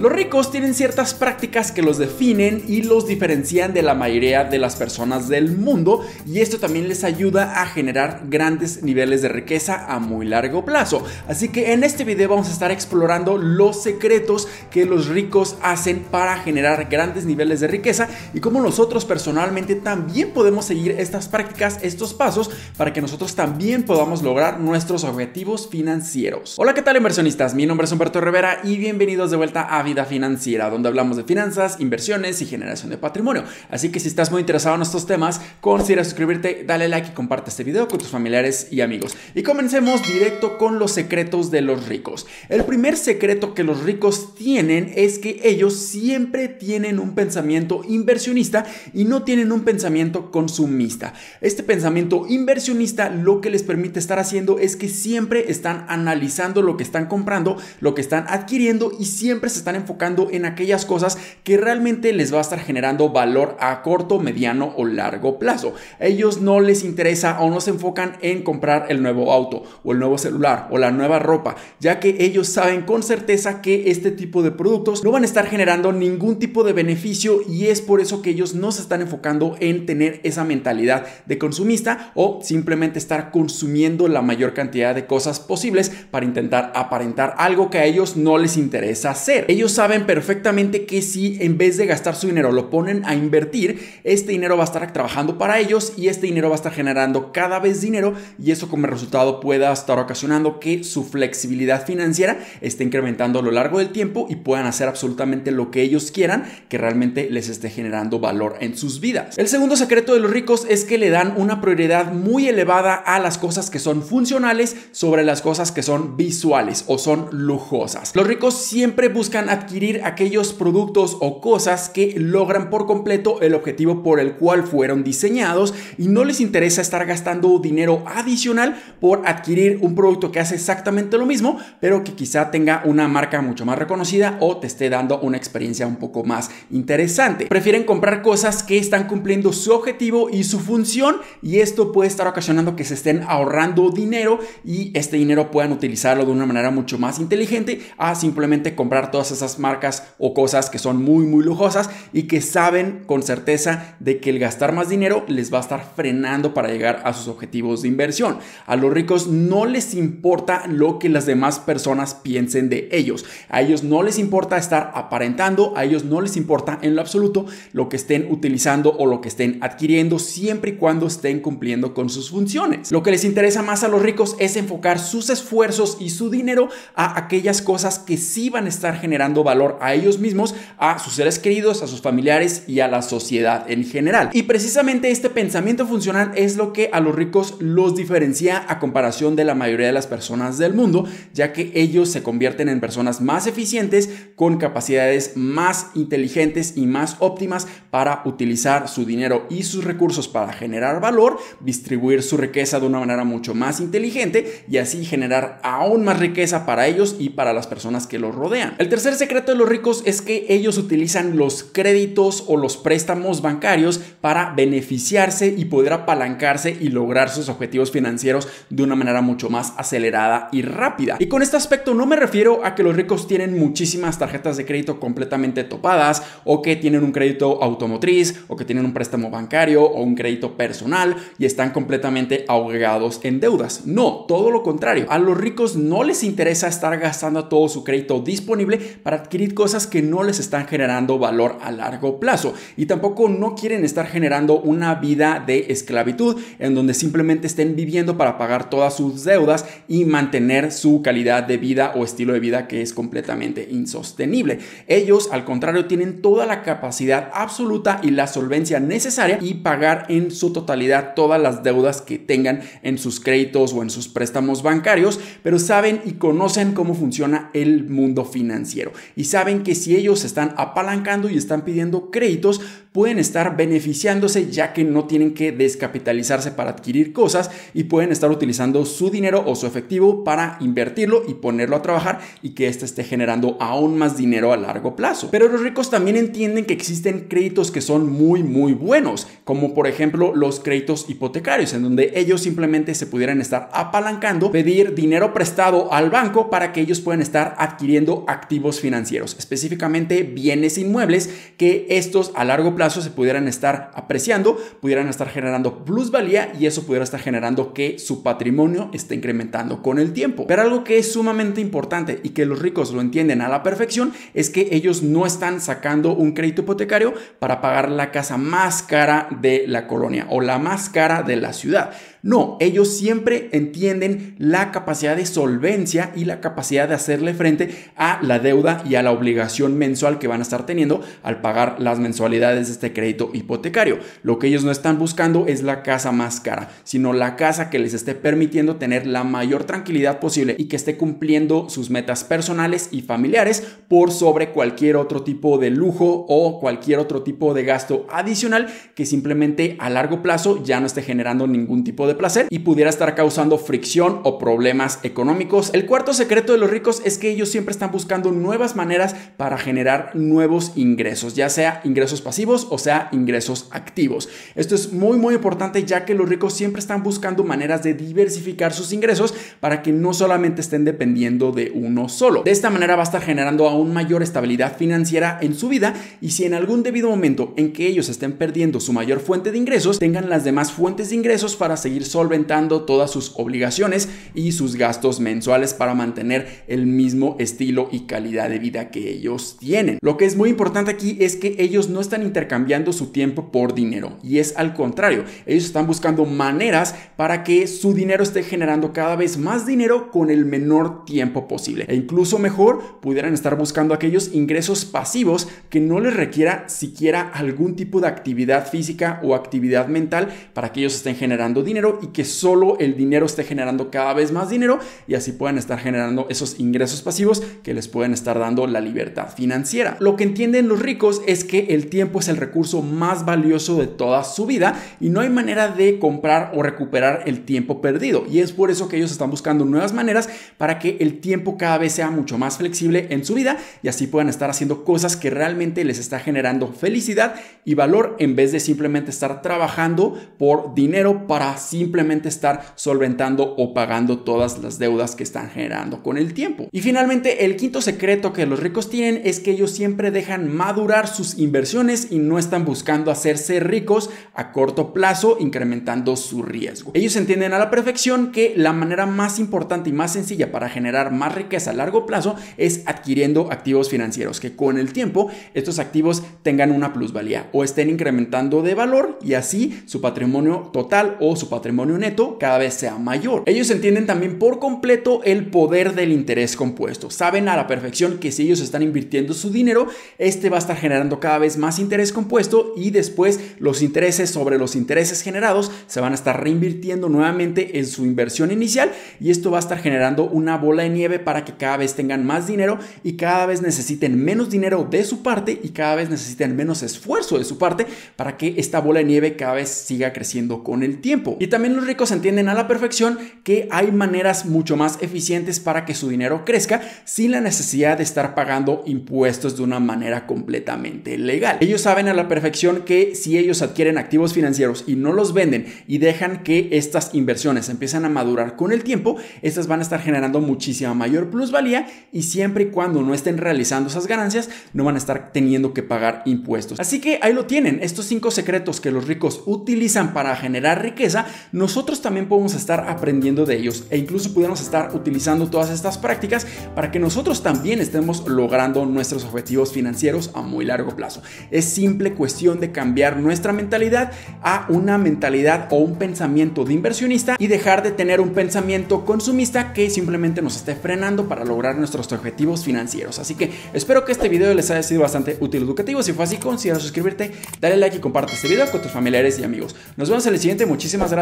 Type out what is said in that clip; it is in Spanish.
Los ricos tienen ciertas prácticas que los definen y los diferencian de la mayoría de las personas del mundo y esto también les ayuda a generar grandes niveles de riqueza a muy largo plazo. Así que en este video vamos a estar explorando los secretos que los ricos hacen para generar grandes niveles de riqueza y cómo nosotros personalmente también podemos seguir estas prácticas, estos pasos para que nosotros también podamos lograr nuestros objetivos financieros. Hola, ¿qué tal inversionistas? Mi nombre es Humberto Rivera y bienvenidos de vuelta a Vida Financiera, donde hablamos de finanzas, inversiones y generación de patrimonio. Así que si estás muy interesado en estos temas, considera suscribirte, dale like y comparte este video con tus familiares y amigos. Y comencemos directo con los secretos de los ricos. El primer secreto que los ricos tienen es que ellos siempre tienen un pensamiento inversionista y no tienen un pensamiento consumista. Este pensamiento inversionista lo que les permite estar haciendo es que siempre están analizando lo que están comprando, lo que están adquiriendo y siempre se están enfocando en aquellas cosas que realmente les va a estar generando valor a corto, mediano o largo plazo. ellos no les interesa o no se enfocan en comprar el nuevo auto o el nuevo celular o la nueva ropa, ya que ellos saben con certeza que este tipo de productos no van a estar generando ningún tipo de beneficio y es por eso que ellos no se están enfocando en tener esa mentalidad de consumista o simplemente estar consumiendo la mayor cantidad de cosas posibles para intentar aparentar algo que a ellos no les interesa hacer. Ellos saben perfectamente que si en vez de gastar su dinero lo ponen a invertir, este dinero va a estar trabajando para ellos y este dinero va a estar generando cada vez dinero y eso como resultado pueda estar ocasionando que su flexibilidad financiera esté incrementando a lo largo del tiempo y puedan hacer absolutamente lo que ellos quieran que realmente les esté generando valor en sus vidas. El segundo secreto de los ricos es que le dan una prioridad muy elevada a las cosas que son funcionales sobre las cosas que son visuales o son lujosas. Los ricos siempre buscan adquirir aquellos productos o cosas que logran por completo el objetivo por el cual fueron diseñados y no les interesa estar gastando dinero adicional por adquirir un producto que hace exactamente lo mismo, pero que quizá tenga una marca mucho más reconocida o te esté dando una experiencia un poco más interesante. Prefieren comprar cosas que están cumpliendo su objetivo y su función y esto puede estar ocasionando que se estén ahorrando dinero y este dinero puedan utilizarlo de una manera mucho más inteligente a simplemente comprar todas esas marcas o cosas que son muy, muy lujosas y que saben con certeza de que el gastar más dinero les va a estar frenando para llegar a sus objetivos de inversión. A los ricos no les importa lo que las demás personas piensen de ellos. A ellos no les importa estar aparentando, a ellos no les importa en lo absoluto lo que estén utilizando o lo que estén adquiriendo siempre y cuando estén cumpliendo con sus funciones. Lo que les interesa más a los ricos es enfocar sus esfuerzos y su dinero a aquellas cosas que sí van a estar generando valor a ellos mismos, a sus seres queridos, a sus familiares y a la sociedad en general. Y precisamente este pensamiento funcional es lo que a los ricos los diferencia a comparación de la mayoría de las personas del mundo, ya que ellos se convierten en personas más eficientes con capacidades más inteligentes y más óptimas para utilizar su dinero y sus recursos para generar valor, distribuir su riqueza de una manera mucho más inteligente y así generar aún más riqueza para ellos y para las personas que los rodean. El tercer secreto de los ricos es que ellos utilizan los créditos o los préstamos bancarios para beneficiarse y poder apalancarse y lograr sus objetivos financieros de una manera mucho más acelerada y rápida. Y con este aspecto no me refiero a que los ricos tienen muchísimas tarjetas de crédito completamente topadas o que tienen un crédito automotriz o que tienen un préstamo bancario o un crédito personal y están completamente ahogados en deudas. No, todo lo contrario. A los ricos no les interesa estar gastando todo su crédito disponible para adquirir cosas que no les están generando valor a largo plazo y tampoco no quieren estar generando una vida de esclavitud en donde simplemente estén viviendo para pagar todas sus deudas y mantener su calidad de vida o estilo de vida que es completamente insostenible. Ellos, al contrario, tienen toda la capacidad absoluta y la solvencia necesaria y pagar en su totalidad todas las deudas que tengan en sus créditos o en sus préstamos bancarios, pero saben y conocen cómo funciona el mundo financiero y saben que si ellos están apalancando y están pidiendo créditos, pueden estar beneficiándose ya que no tienen que descapitalizarse para adquirir cosas y pueden estar utilizando su dinero o su efectivo para invertirlo y ponerlo a trabajar y que éste esté generando aún más dinero a largo plazo. Pero los ricos también entienden que existen créditos que son muy muy buenos, como por ejemplo los créditos hipotecarios, en donde ellos simplemente se pudieran estar apalancando, pedir dinero prestado al banco para que ellos puedan estar adquiriendo activos financieros, específicamente bienes inmuebles que estos a largo plazo se pudieran estar apreciando, pudieran estar generando plusvalía y eso pudiera estar generando que su patrimonio esté incrementando con el tiempo. Pero algo que es sumamente importante y que los ricos lo entienden a la perfección es que ellos no están sacando un crédito hipotecario para pagar la casa más cara de la colonia o la más cara de la ciudad. No, ellos siempre entienden la capacidad de solvencia y la capacidad de hacerle frente a la deuda y a la obligación mensual que van a estar teniendo al pagar las mensualidades de este crédito hipotecario. Lo que ellos no están buscando es la casa más cara, sino la casa que les esté permitiendo tener la mayor tranquilidad posible y que esté cumpliendo sus metas personales y familiares por sobre cualquier otro tipo de lujo o cualquier otro tipo de gasto adicional que simplemente a largo plazo ya no esté generando ningún tipo de placer y pudiera estar causando fricción o problemas económicos. El cuarto secreto de los ricos es que ellos siempre están buscando nuevas maneras para generar nuevos ingresos, ya sea ingresos pasivos o sea ingresos activos. Esto es muy muy importante ya que los ricos siempre están buscando maneras de diversificar sus ingresos para que no solamente estén dependiendo de uno solo. De esta manera va a estar generando aún mayor estabilidad financiera en su vida y si en algún debido momento en que ellos estén perdiendo su mayor fuente de ingresos, tengan las demás fuentes de ingresos para seguir solventando todas sus obligaciones y sus gastos mensuales para mantener el mismo estilo y calidad de vida que ellos tienen. Lo que es muy importante aquí es que ellos no están intercambiando su tiempo por dinero y es al contrario, ellos están buscando maneras para que su dinero esté generando cada vez más dinero con el menor tiempo posible e incluso mejor pudieran estar buscando aquellos ingresos pasivos que no les requiera siquiera algún tipo de actividad física o actividad mental para que ellos estén generando dinero y que solo el dinero esté generando cada vez más dinero y así puedan estar generando esos ingresos pasivos que les pueden estar dando la libertad financiera. Lo que entienden los ricos es que el tiempo es el recurso más valioso de toda su vida y no hay manera de comprar o recuperar el tiempo perdido y es por eso que ellos están buscando nuevas maneras para que el tiempo cada vez sea mucho más flexible en su vida y así puedan estar haciendo cosas que realmente les está generando felicidad y valor en vez de simplemente estar trabajando por dinero para simplemente estar solventando o pagando todas las deudas que están generando con el tiempo. Y finalmente, el quinto secreto que los ricos tienen es que ellos siempre dejan madurar sus inversiones y no están buscando hacerse ricos a corto plazo, incrementando su riesgo. Ellos entienden a la perfección que la manera más importante y más sencilla para generar más riqueza a largo plazo es adquiriendo activos financieros, que con el tiempo estos activos tengan una plusvalía o estén incrementando de valor y así su patrimonio total o su patrimonio patrimonio neto cada vez sea mayor. Ellos entienden también por completo el poder del interés compuesto. Saben a la perfección que si ellos están invirtiendo su dinero, este va a estar generando cada vez más interés compuesto y después los intereses sobre los intereses generados se van a estar reinvirtiendo nuevamente en su inversión inicial y esto va a estar generando una bola de nieve para que cada vez tengan más dinero y cada vez necesiten menos dinero de su parte y cada vez necesiten menos esfuerzo de su parte para que esta bola de nieve cada vez siga creciendo con el tiempo. También los ricos entienden a la perfección que hay maneras mucho más eficientes para que su dinero crezca sin la necesidad de estar pagando impuestos de una manera completamente legal. Ellos saben a la perfección que si ellos adquieren activos financieros y no los venden y dejan que estas inversiones empiezan a madurar con el tiempo, estas van a estar generando muchísima mayor plusvalía y siempre y cuando no estén realizando esas ganancias, no van a estar teniendo que pagar impuestos. Así que ahí lo tienen, estos cinco secretos que los ricos utilizan para generar riqueza nosotros también podemos estar aprendiendo de ellos e incluso pudiéramos estar utilizando todas estas prácticas para que nosotros también estemos logrando nuestros objetivos financieros a muy largo plazo. Es simple cuestión de cambiar nuestra mentalidad a una mentalidad o un pensamiento de inversionista y dejar de tener un pensamiento consumista que simplemente nos esté frenando para lograr nuestros objetivos financieros. Así que espero que este video les haya sido bastante útil y educativo. Si fue así, considera suscribirte, dale like y comparte este video con tus familiares y amigos. Nos vemos en el siguiente. Muchísimas